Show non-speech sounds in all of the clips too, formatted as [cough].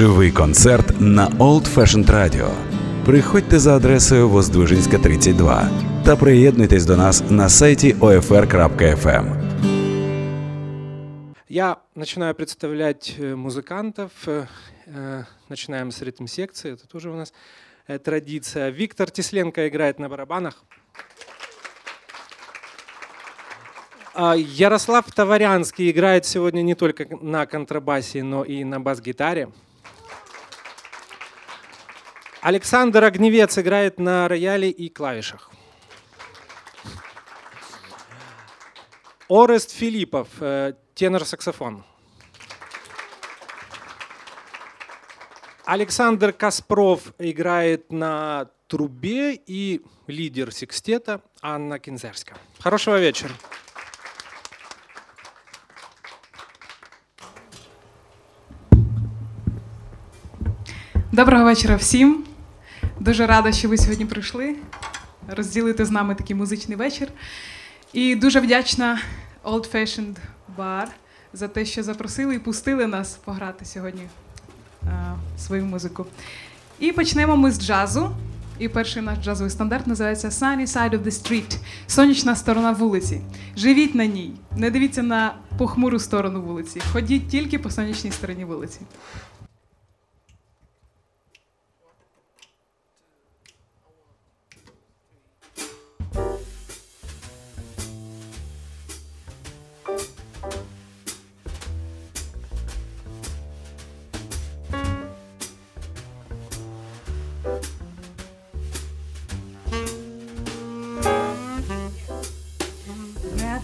Живий концерт на Old Fashioned Radio. Приходьте за адресою Воздвижинська, 32 та приєднуйтесь до нас на сайті OFR.FM. Я начинаю представлять э, музыкантов. Э, э, начинаем с ритм-секции. Это тоже у нас традиция. Виктор Тесленко играет на барабанах. А, Ярослав Товарянский играет сегодня не только на контрабасе, но и на бас-гитаре. Александр Огневец играет на рояле и клавишах. Орест Филиппов, э, тенор-саксофон. Александр Каспров играет на трубе и лидер секстета Анна Кинзерска. Хорошего вечера. Доброго вечора всім. Дуже рада, що ви сьогодні прийшли розділити з нами такий музичний вечір. І дуже вдячна Old Fashioned Bar за те, що запросили і пустили нас пограти сьогодні а, свою музику. І почнемо ми з джазу. І перший наш джазовий стандарт називається Sunny Side of the Street сонячна сторона вулиці. Живіть на ній, не дивіться на похмуру сторону вулиці. Ходіть тільки по сонячній стороні вулиці.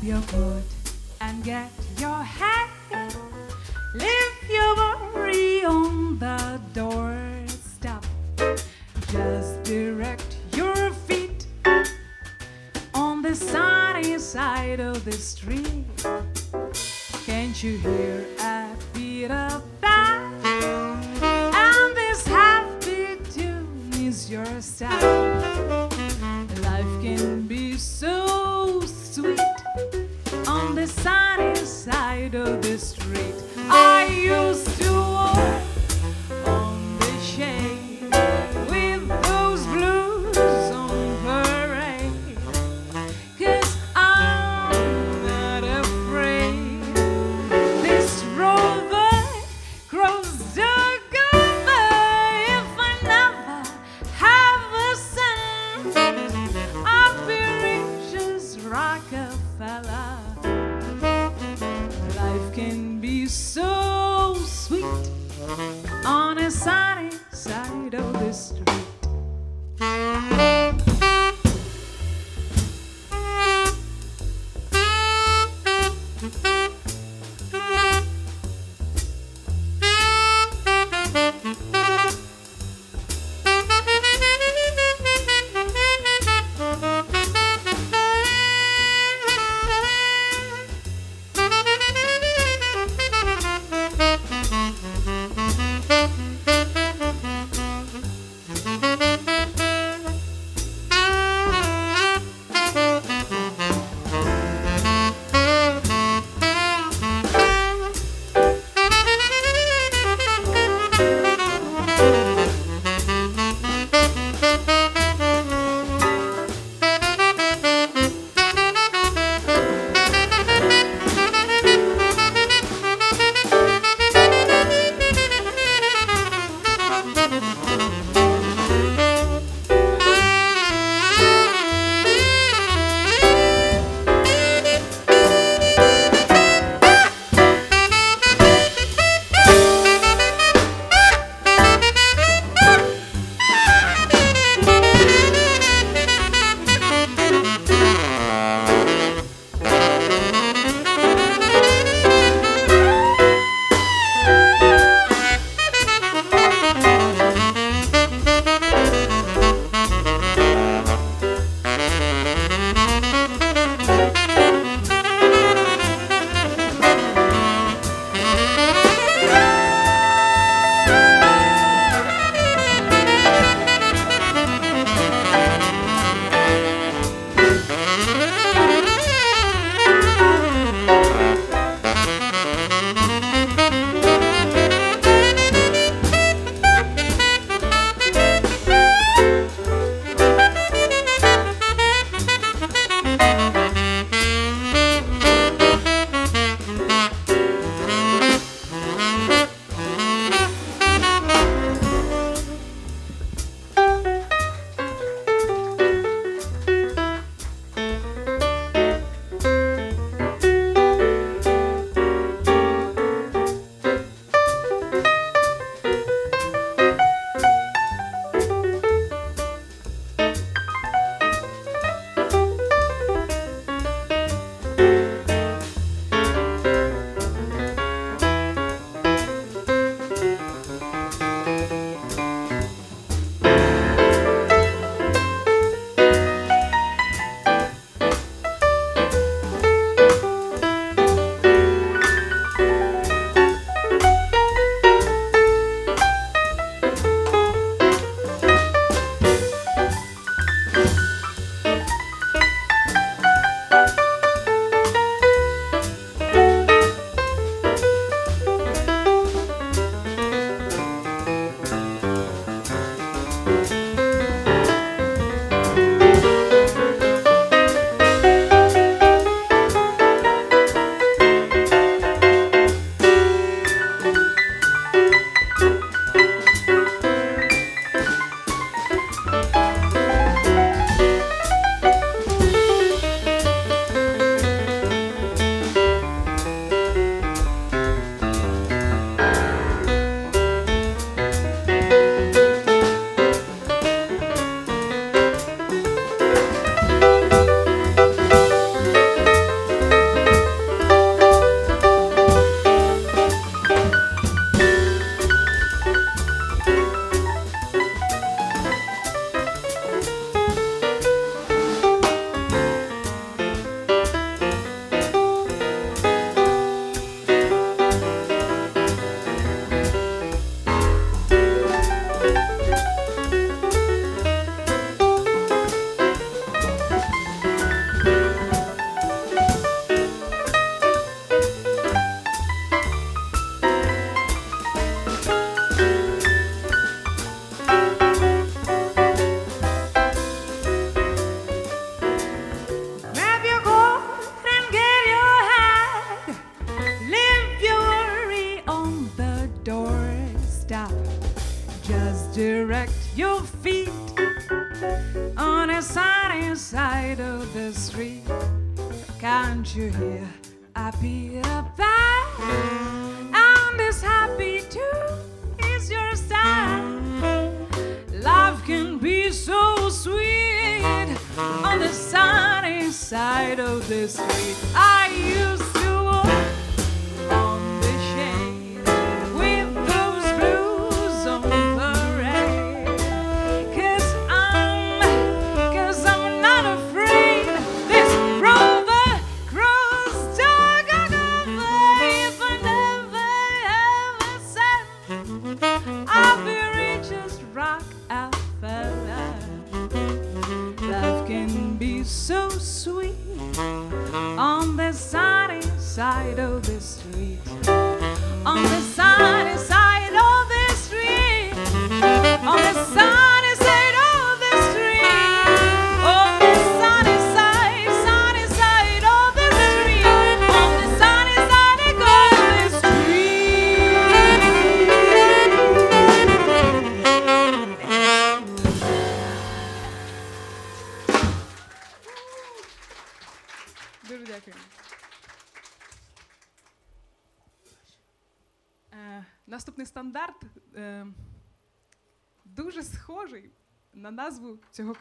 Your coat and get your hat. Leave your worry on the doorstep. Just direct your feet on the sunny side of the street. Can't you hear a beat of that? And this happy tune is your sound. Sunny side of the street. I used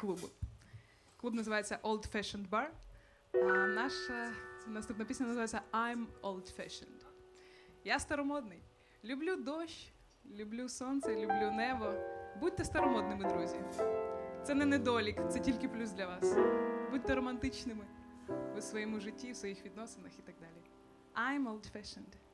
клубу. Клуб називається Old Fashioned Bar. А наша наступна пісня називається I'm Old Fashioned. Я старомодний. Люблю дощ, люблю сонце, люблю небо. Будьте старомодними, друзі. Це не недолік, це тільки плюс для вас. Будьте романтичними у своєму житті, в своїх відносинах і так далі. I'm old fashioned.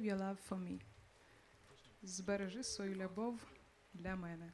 save your love for me. Збережи свою любов для мене.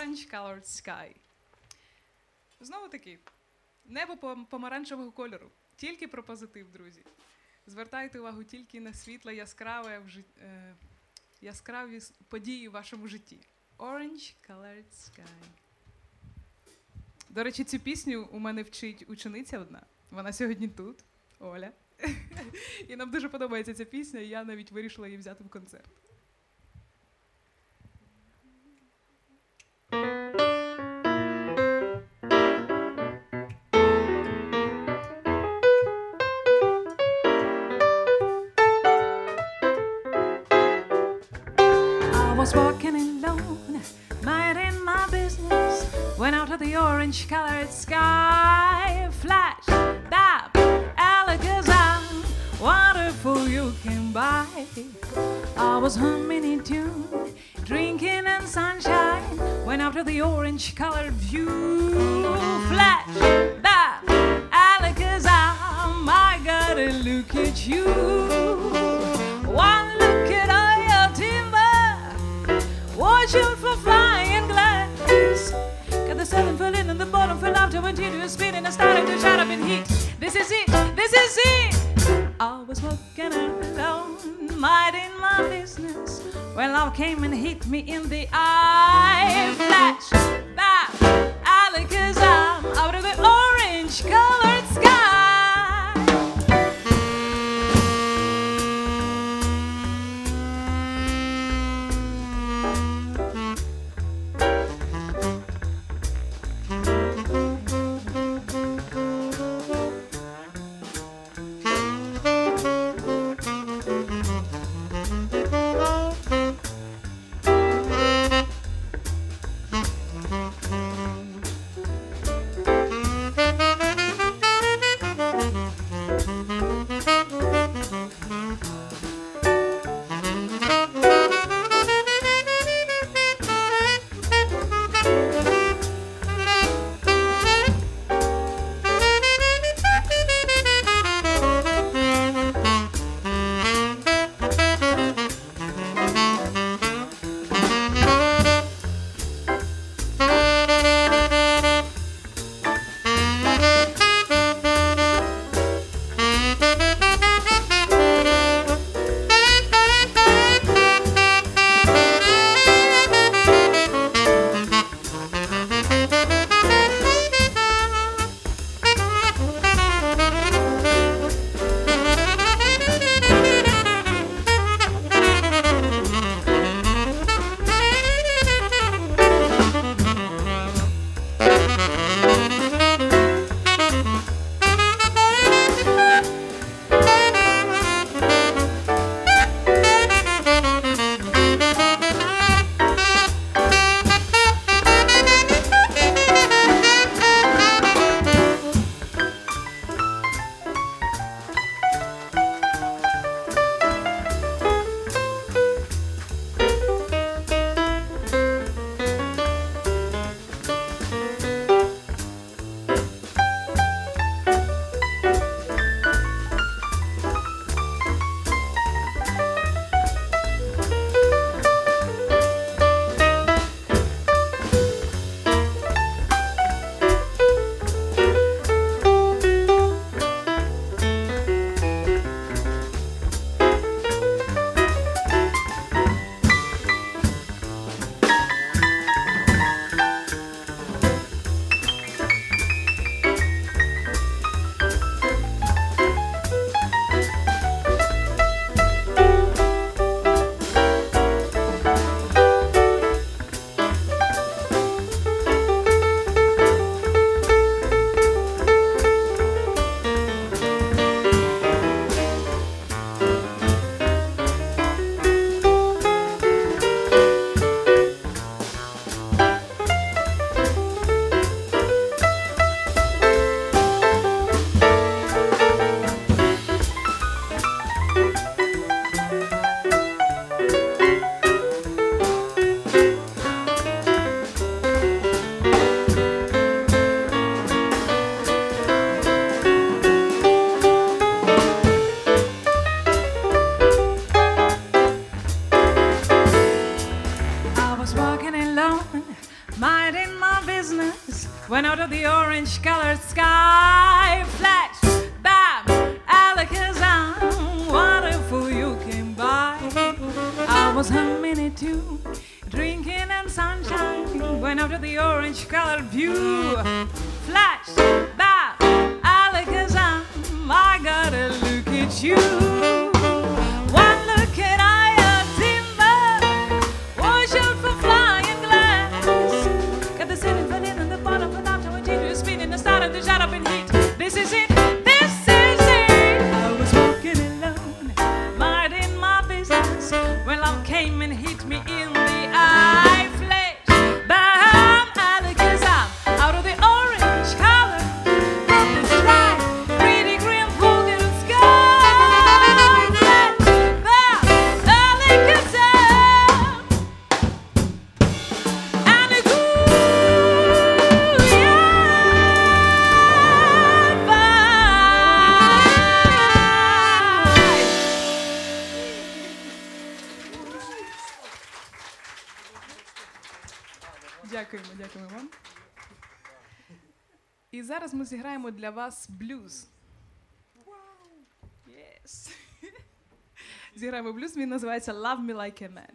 Orange Colored Sky. Знову таки, небо помаранчевого кольору. Тільки про позитив, друзі. Звертайте увагу тільки на світле, яскраве в жит... е... яскраві події в вашому житті. Orange Colored Sky. До речі, цю пісню у мене вчить учениця одна. Вона сьогодні тут, Оля. [laughs] І нам дуже подобається ця пісня, і я навіть вирішила її взяти в концерт. Orange colored sky. Flash, bap, alakazam. Wonderful you came by. I was humming in tune, drinking in sunshine. Out to the orange colored view. Flash, bap, alakazam. I gotta look at you. Bottom fell off to continue spinning and starting to shut up in heat. This is it, this is it. I was walking alone, minding my business. When love came and hit me in the eye. Flash, bam, alakazam, out of the orange colored для вас блюз. Yes. [laughs] Зіграємо блюз, він називається Love Me Like a Man.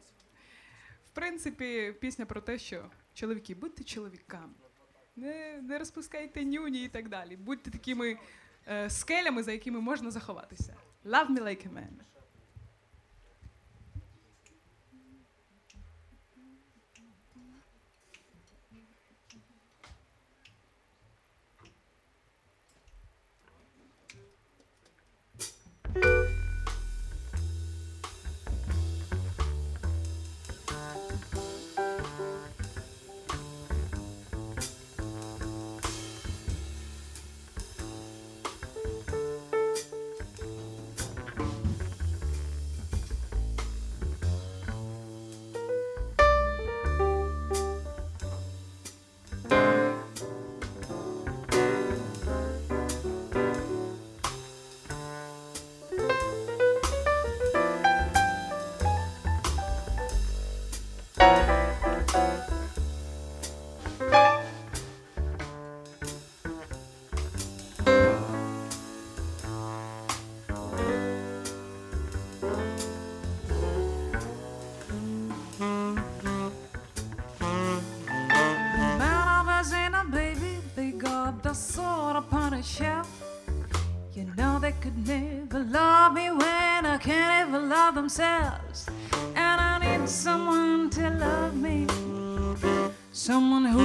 В принципі, пісня про те, що чоловіки, будьте чоловіками, не, не розпускайте нюні і так далі. Будьте такими е, скелями, за якими можна заховатися. Love me like a. Man themselves. And I need someone to love me, someone who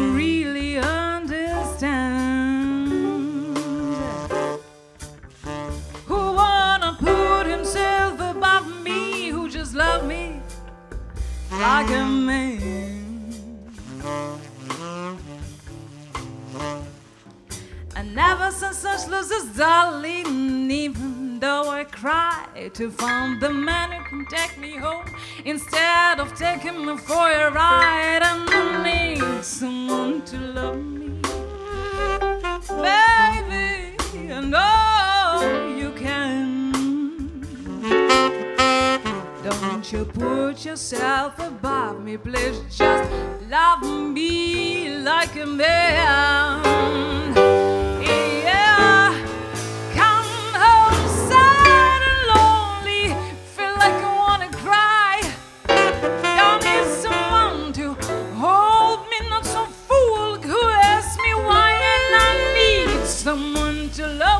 cry to find the man who can take me home instead of taking me for a ride. And I need someone to love me, baby. I know you can. Don't you put yourself above me, please just love me like a man. To love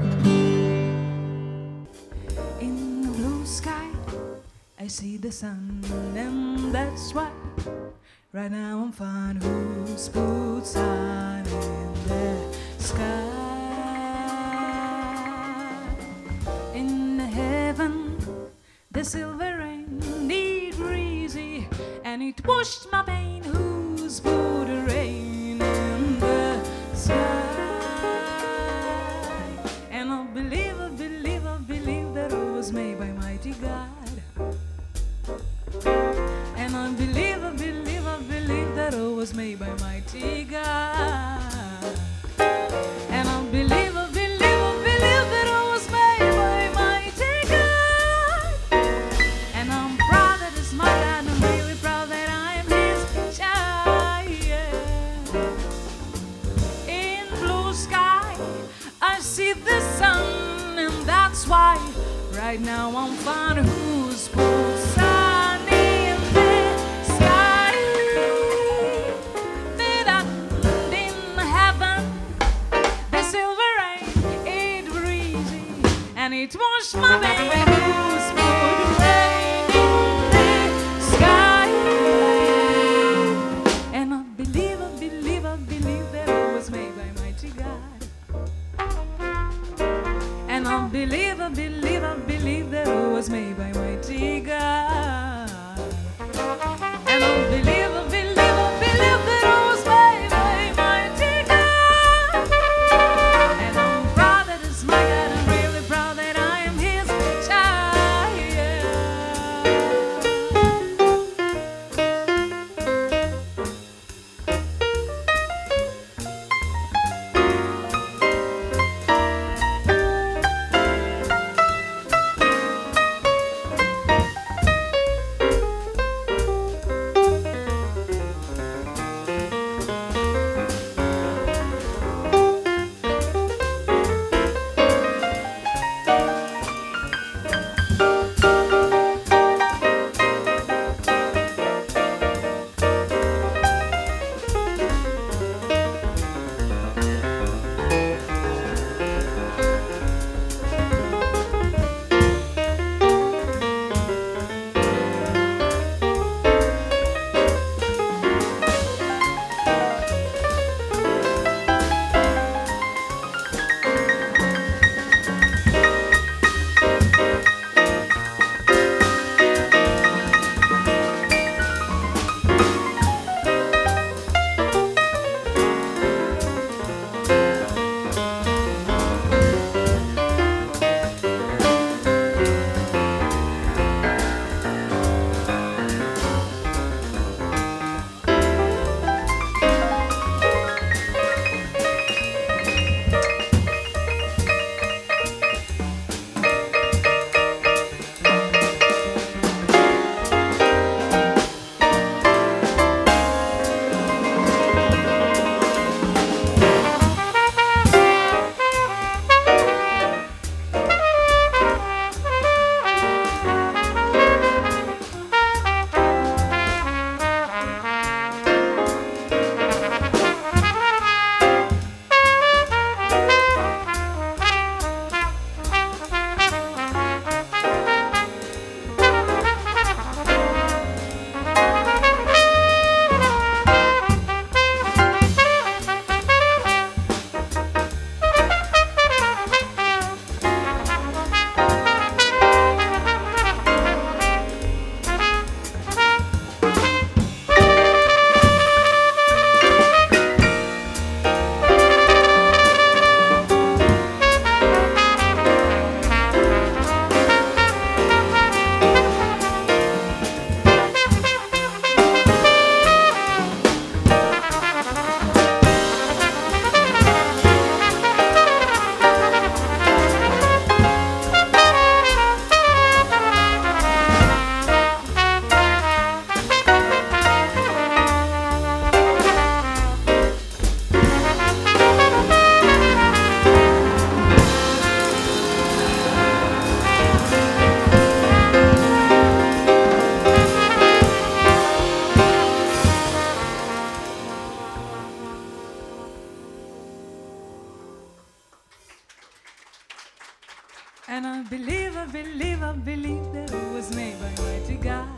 And I believe, I believe, I believe that it was made by mighty God.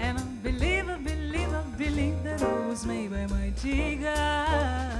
And I believe, I believe, I believe that it was made by mighty God.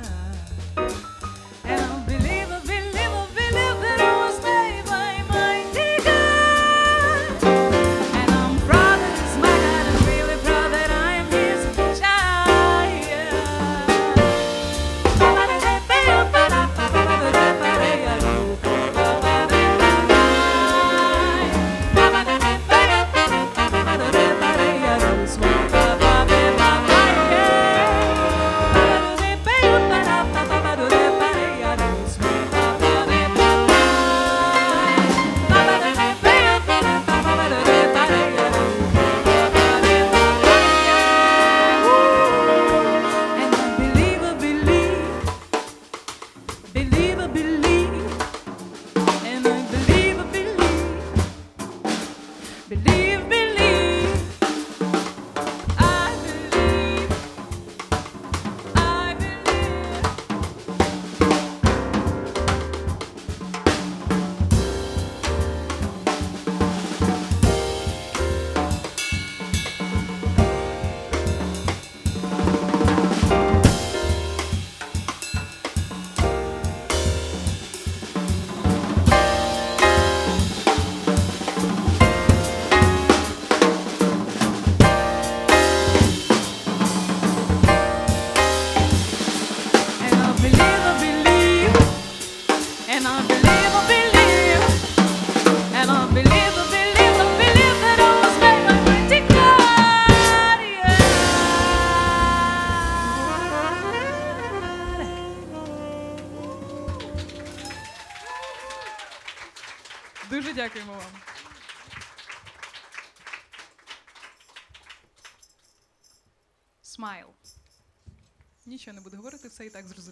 Так зрозуміло.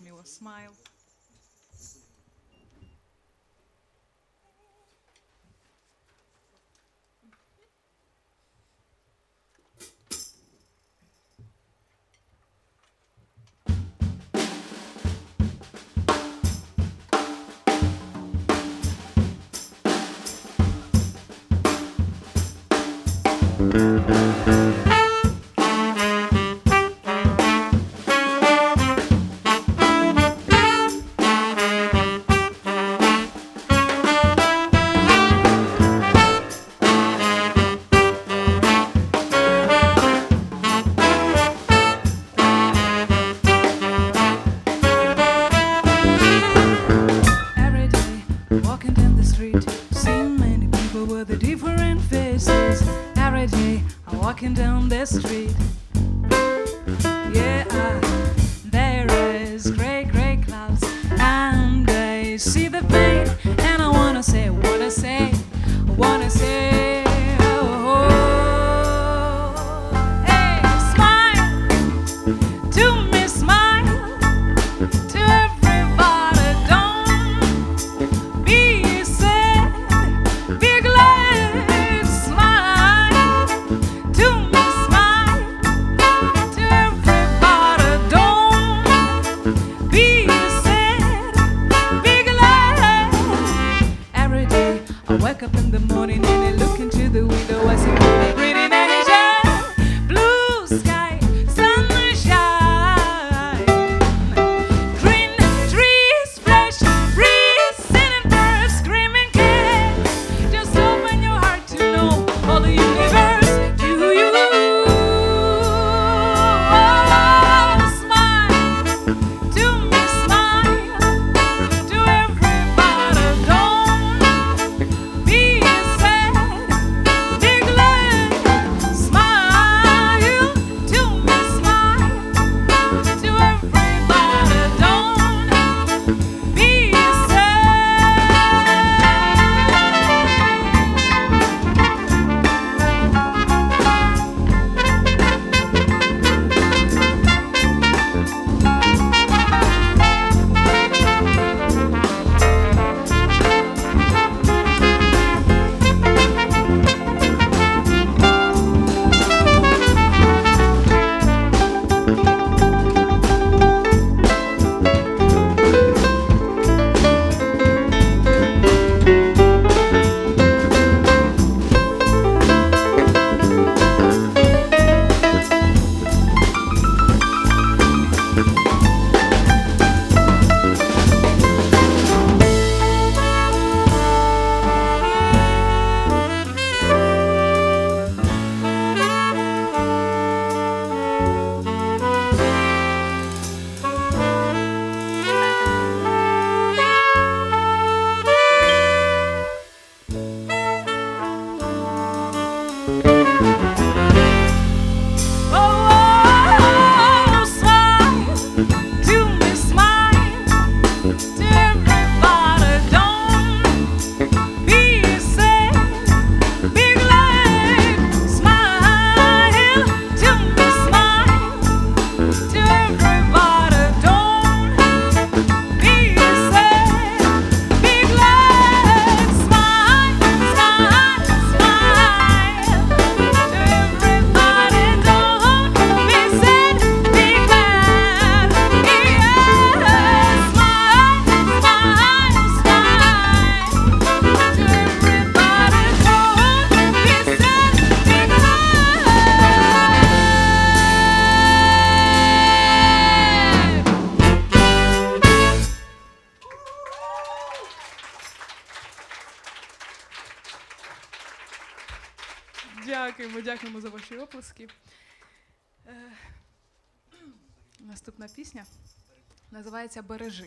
Називається Бережи.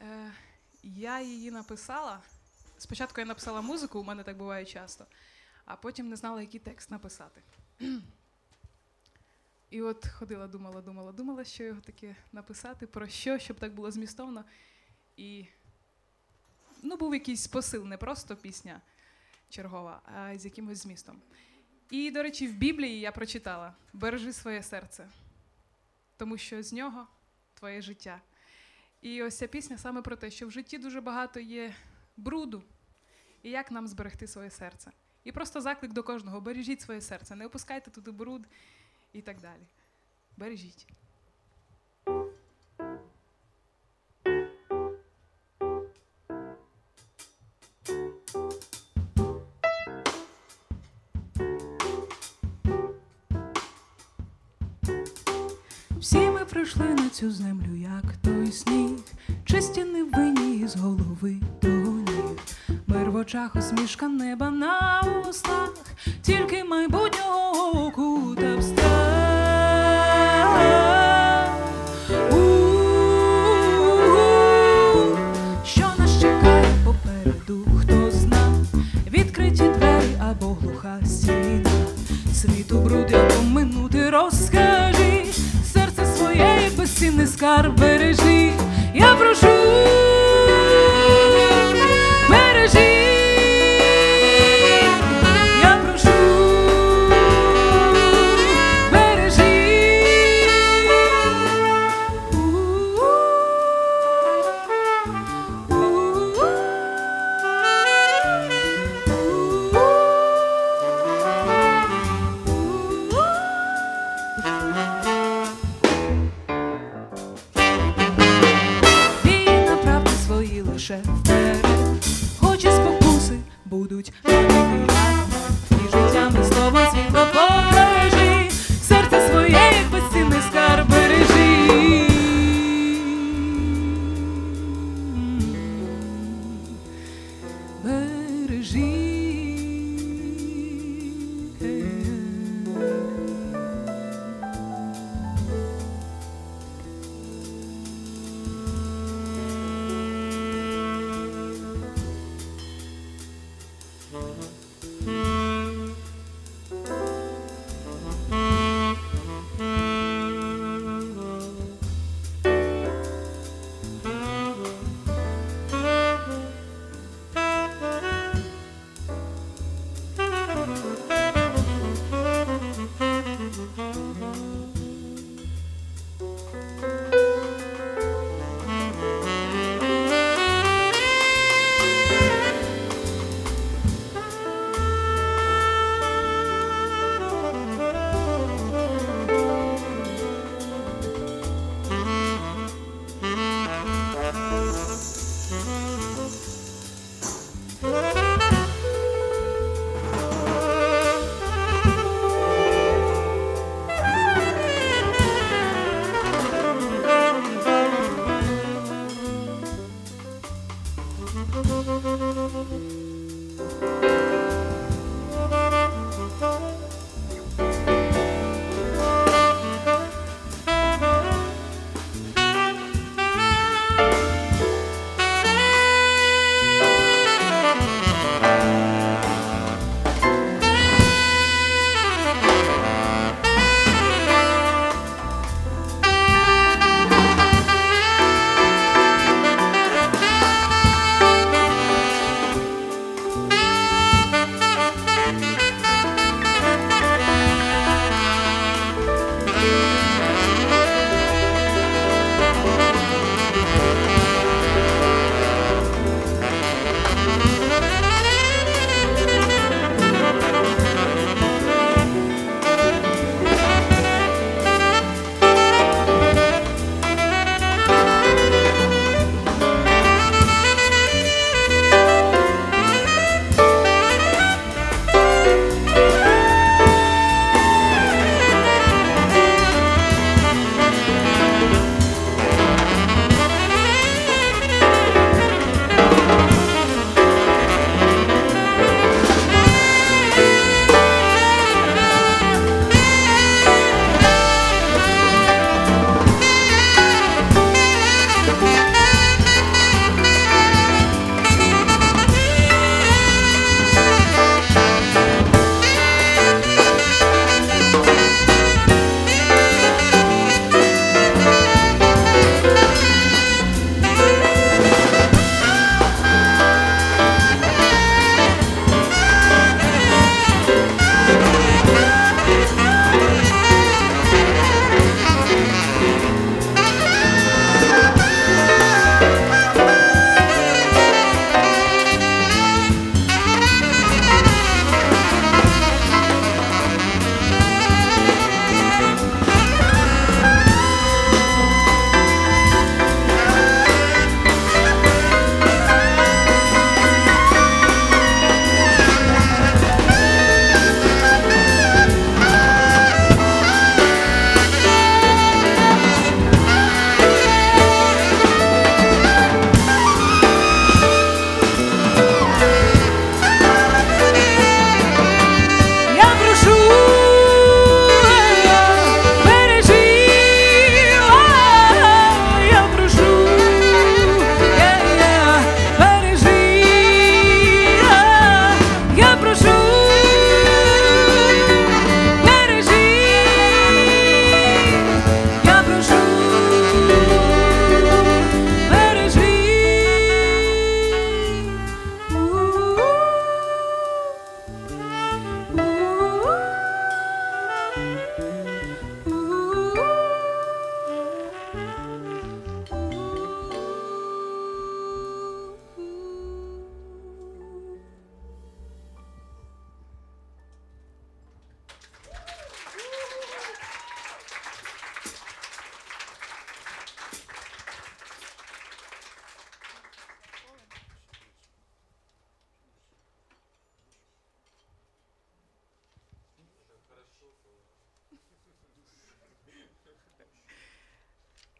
Е, Я її написала. Спочатку я написала музику, у мене так буває часто, а потім не знала, який текст написати. [clears throat] І от ходила, думала, думала, думала, що його таке написати, про що, щоб так було змістовно. І ну, був якийсь посил, не просто пісня чергова, а з якимось змістом. І, до речі, в Біблії я прочитала: бережи своє серце, тому що з нього твоє життя. І ось ця пісня саме про те, що в житті дуже багато є бруду, і як нам зберегти своє серце. І просто заклик до кожного: бережіть своє серце, не опускайте туди бруд і так далі. Бережіть. Прийшли на цю землю, як той сніг, чисті невинні з голови до ніг. Мир в очах, усмішка неба на устах, тільки майбутнього оку та страх. Що нас чекає попереду, хто зна, відкриті двері або глуха стіна. Світу бруд, як минути як безцінний скарб бережи, я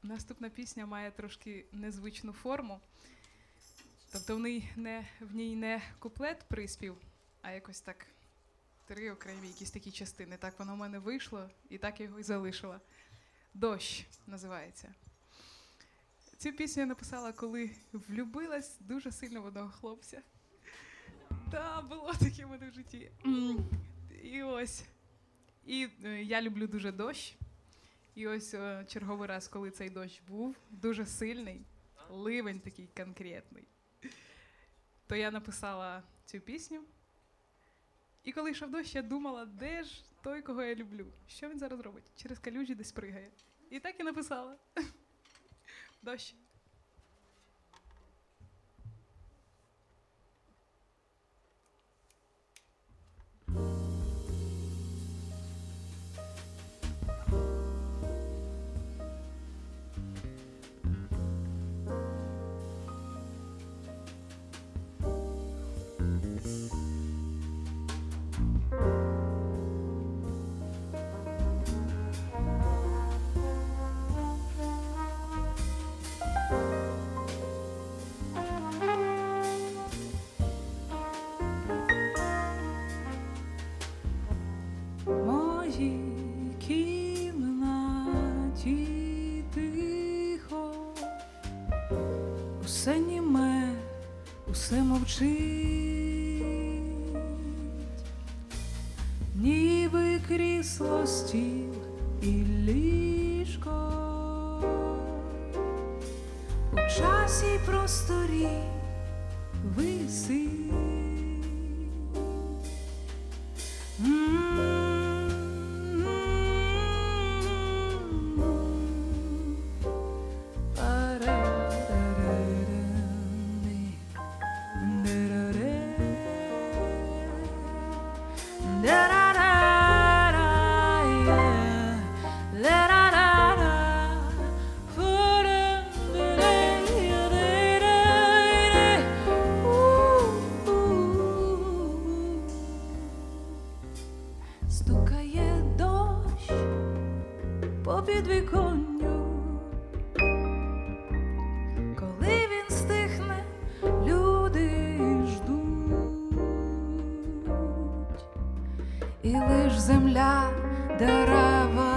Наступна пісня має трошки незвичну форму. Тобто в ній не, в ній не куплет приспів, а якось так три окремі якісь такі частини. Так воно в мене вийшло і так я його і залишила. Дощ називається. Цю пісню я написала, коли влюбилась дуже сильно в одного хлопця. Та, було таке в мене в житті. І ось. І е, я люблю дуже дощ. І ось е, черговий раз, коли цей дощ був, дуже сильний, ливень такий конкретний, то я написала цю пісню. І коли йшов дощ, я думала, де ж той, кого я люблю? Що він зараз робить? Через калюжі десь пригає. І так і написала. Дощ. Мовчить, ніби крісло стіл і ліжко у часі просторі висить. І лиш земля, дерева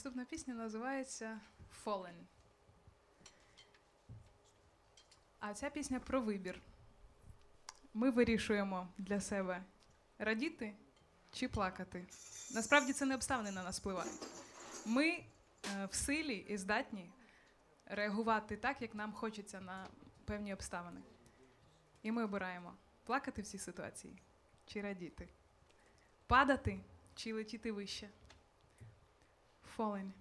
Наступна пісня називається Fallen. А ця пісня про вибір. Ми вирішуємо для себе радіти чи плакати. Насправді це не обставини на нас впливають. Ми е, в силі і здатні реагувати так, як нам хочеться на певні обставини. І ми обираємо плакати в цій ситуації чи радіти, падати чи летіти вище. fallen.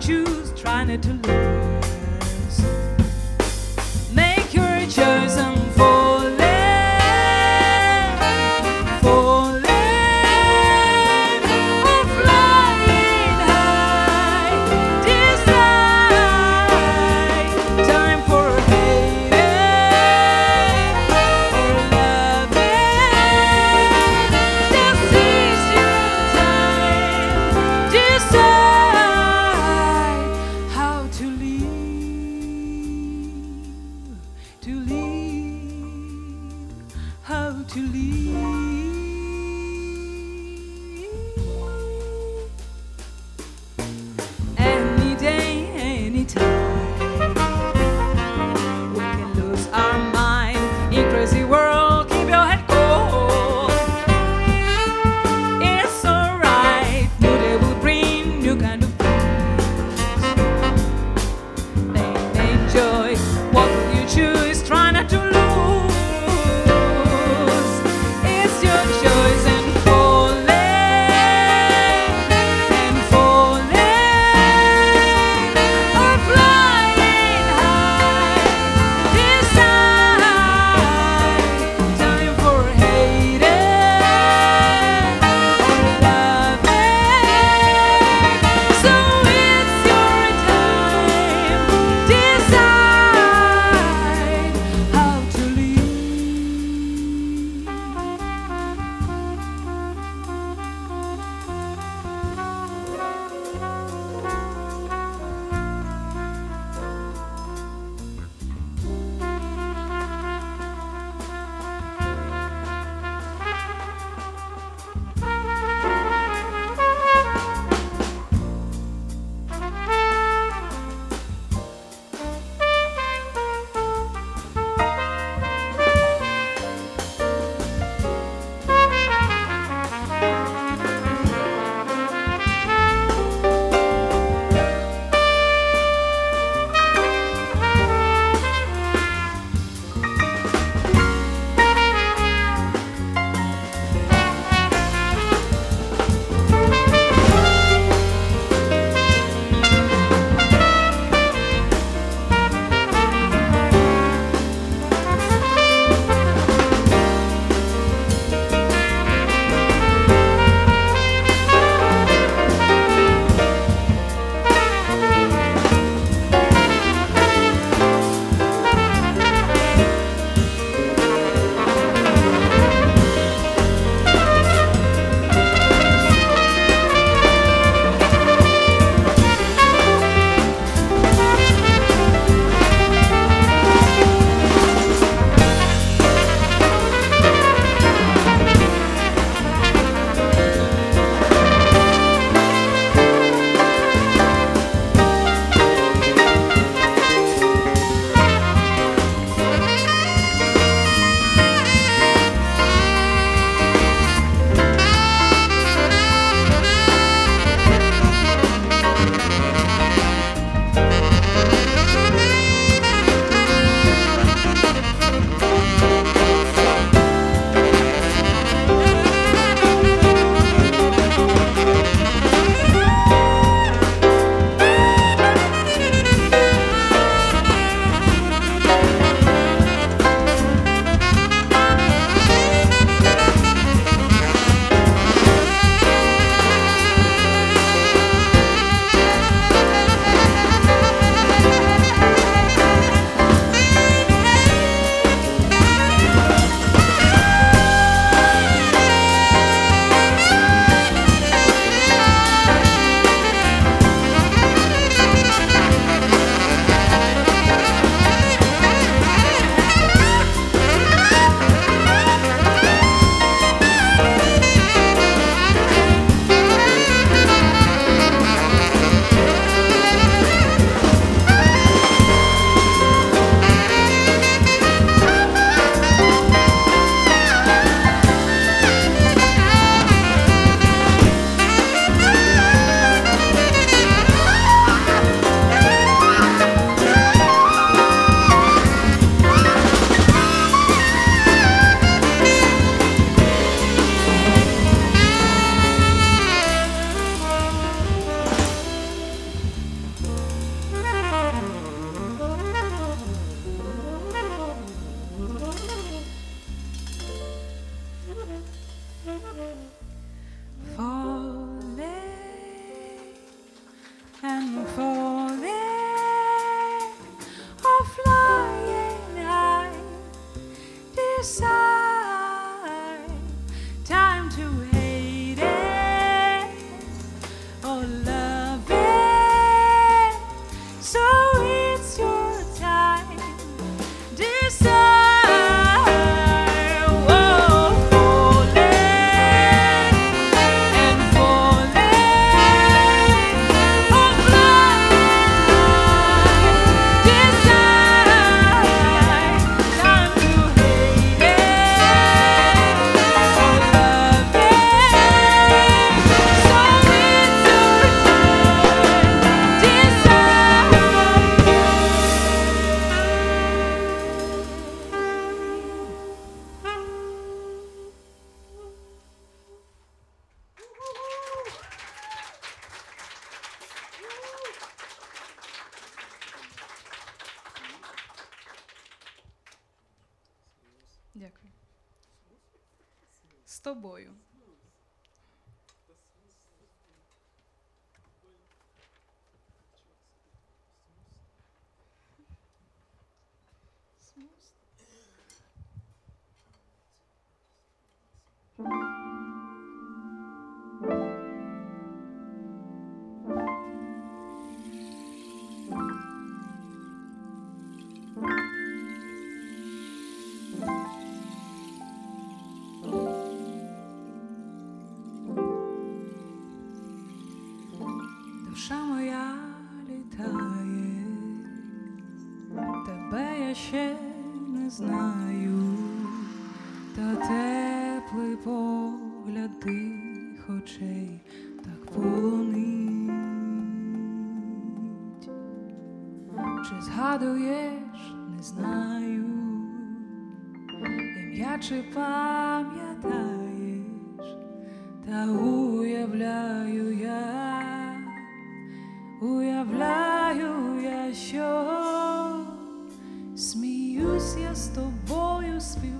Choose? trying to lose. Чи згадуєш, не знаю, ім'я чи пам'ятаєш, та уявляю я, уявляю я, що сміюсь я з тобою спів.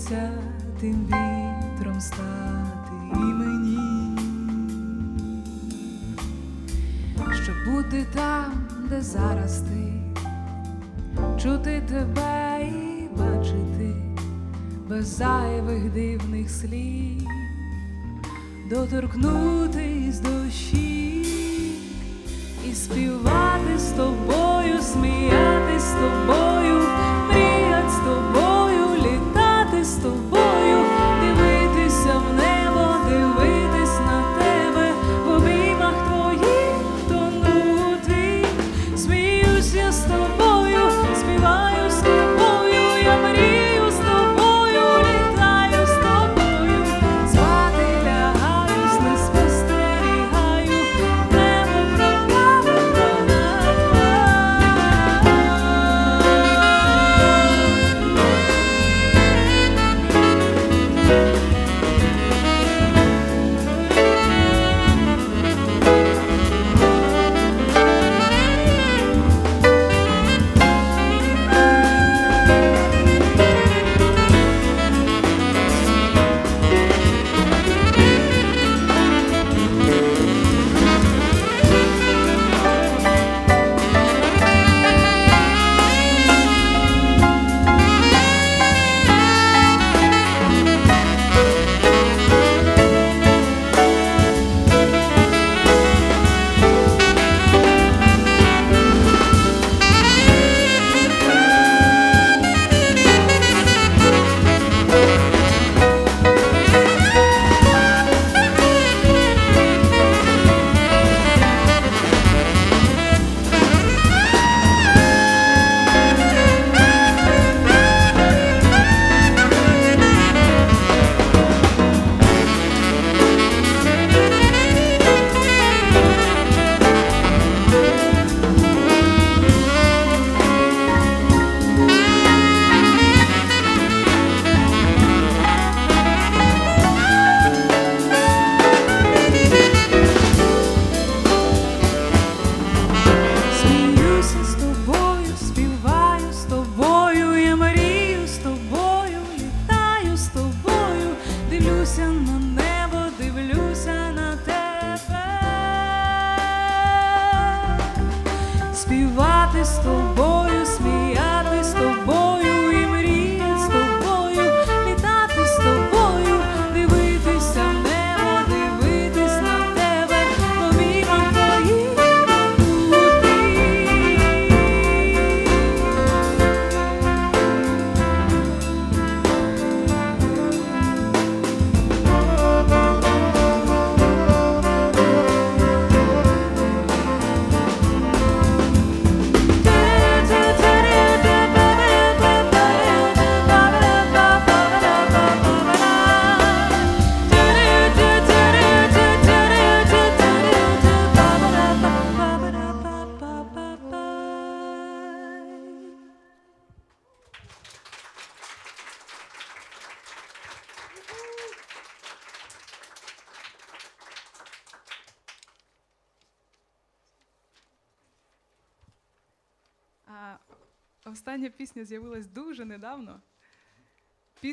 хочеться тим вітром стати і мені, щоб бути там, де зараз ти, чути тебе і бачити без зайвих дивних слів, доторкнутись душі і співати з тобою, сміятись з тобою.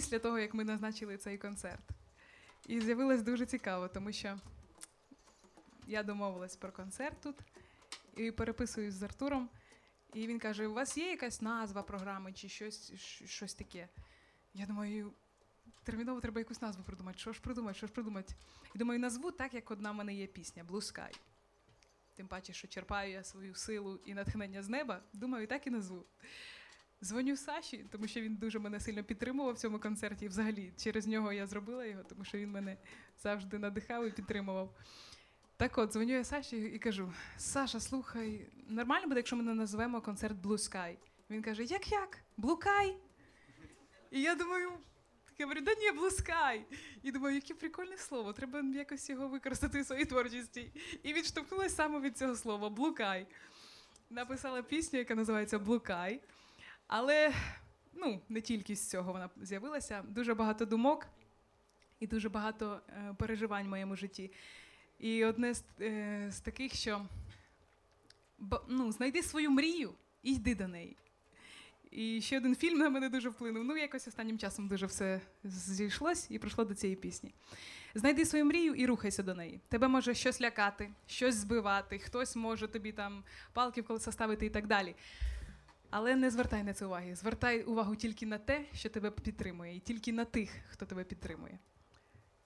Після того, як ми назначили цей концерт. І з'явилась дуже цікаво, тому що я домовилась про концерт тут і переписуюсь з Артуром. І він каже: у вас є якась назва програми чи щось, щось таке? Я думаю, терміново треба якусь назву придумати. Що ж придумати, що ж придумати? І думаю, назву так, як одна в мене є пісня Blue Sky. Тим паче, що черпаю я свою силу і натхнення з неба, думаю, так і назву. Дзвоню Саші, тому що він дуже мене сильно підтримував в цьому концерті. І взагалі через нього я зробила його, тому що він мене завжди надихав і підтримував. Так от, дзвоню я Саші і кажу: Саша, слухай, нормально буде, якщо ми не назвемо концерт Blue Sky? Він каже: Як як? Sky? І я думаю, я говорю, да ні, Sky. І думаю, яке прикольне слово, треба якось його використати в своїй творчості. І відштовхнулася саме від цього слова Sky. Написала пісню, яка називається Sky. Але ну, не тільки з цього вона з'явилася. Дуже багато думок і дуже багато е, переживань в моєму житті. І одне з, е, з таких, що ну, знайди свою мрію і йди до неї. І ще один фільм на мене дуже вплинув. Ну, якось останнім часом дуже все зійшлось і прийшло до цієї пісні. Знайди свою мрію і рухайся до неї. Тебе може щось лякати, щось збивати, хтось може тобі там палки в колеса ставити і так далі. Але не звертай на це уваги. Звертай увагу тільки на те, що тебе підтримує, і тільки на тих, хто тебе підтримує.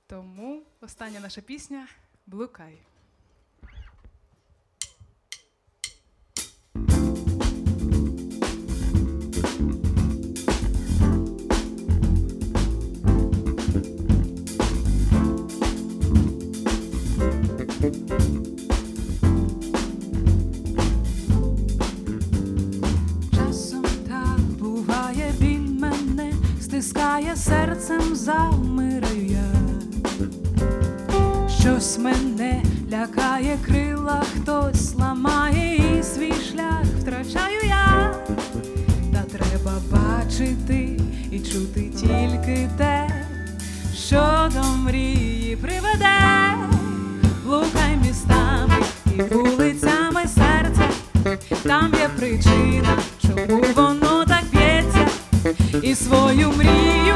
Тому остання наша пісня Блукай. Часом стискає серцем, замираю я. Щось мене лякає, крила хтось ламає і свій шлях втрачаю я. Та треба бачити і чути тільки те, що до мрії приведе, блукай містами і вулицями серця. Там є причина, чому воно і свою мрію,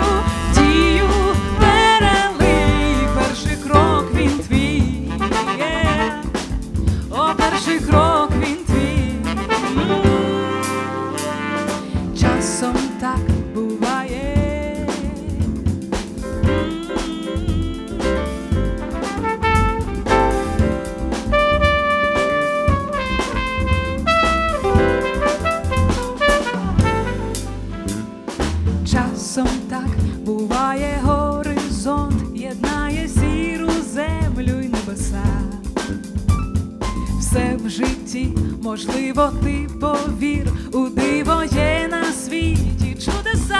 житті можливо, ти повір, у диво є на світі чудеса.